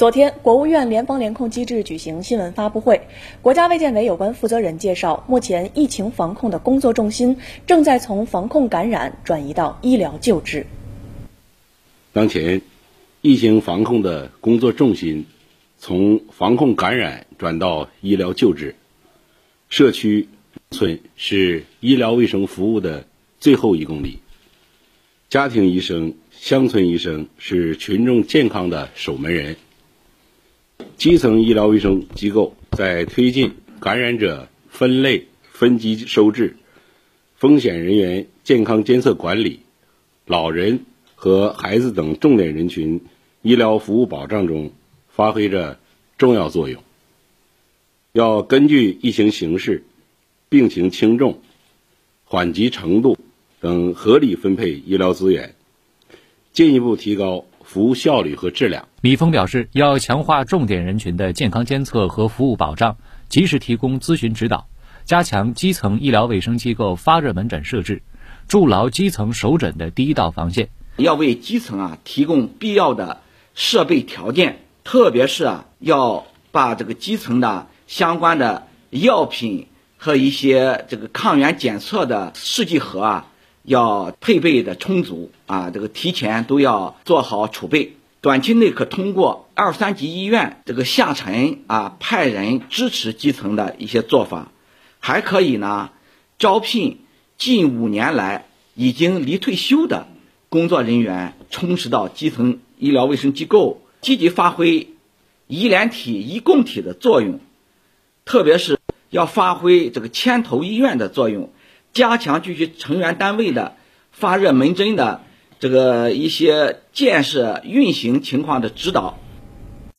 昨天，国务院联防联控机制举行新闻发布会，国家卫健委有关负责人介绍，目前疫情防控的工作重心正在从防控感染转移到医疗救治。当前，疫情防控的工作重心从防控感染转到医疗救治，社区村是医疗卫生服务的最后一公里，家庭医生、乡村医生是群众健康的守门人。基层医疗卫生机构在推进感染者分类分级收治、风险人员健康监测管理、老人和孩子等重点人群医疗服务保障中发挥着重要作用。要根据疫情形势、病情轻重、缓急程度等合理分配医疗资源，进一步提高。服务效率和质量。米峰表示，要强化重点人群的健康监测和服务保障，及时提供咨询指导，加强基层医疗卫生机构发热门诊设置，筑牢基层首诊的第一道防线。要为基层啊提供必要的设备条件，特别是啊要把这个基层的相关的药品和一些这个抗原检测的试剂盒啊。要配备的充足啊，这个提前都要做好储备。短期内可通过二三级医院这个下沉啊，派人支持基层的一些做法，还可以呢，招聘近五年来已经离退休的工作人员，充实到基层医疗卫生机构，积极发挥医联体、医共体的作用，特别是要发挥这个牵头医院的作用。加强具体成员单位的发热门诊的这个一些建设运行情况的指导。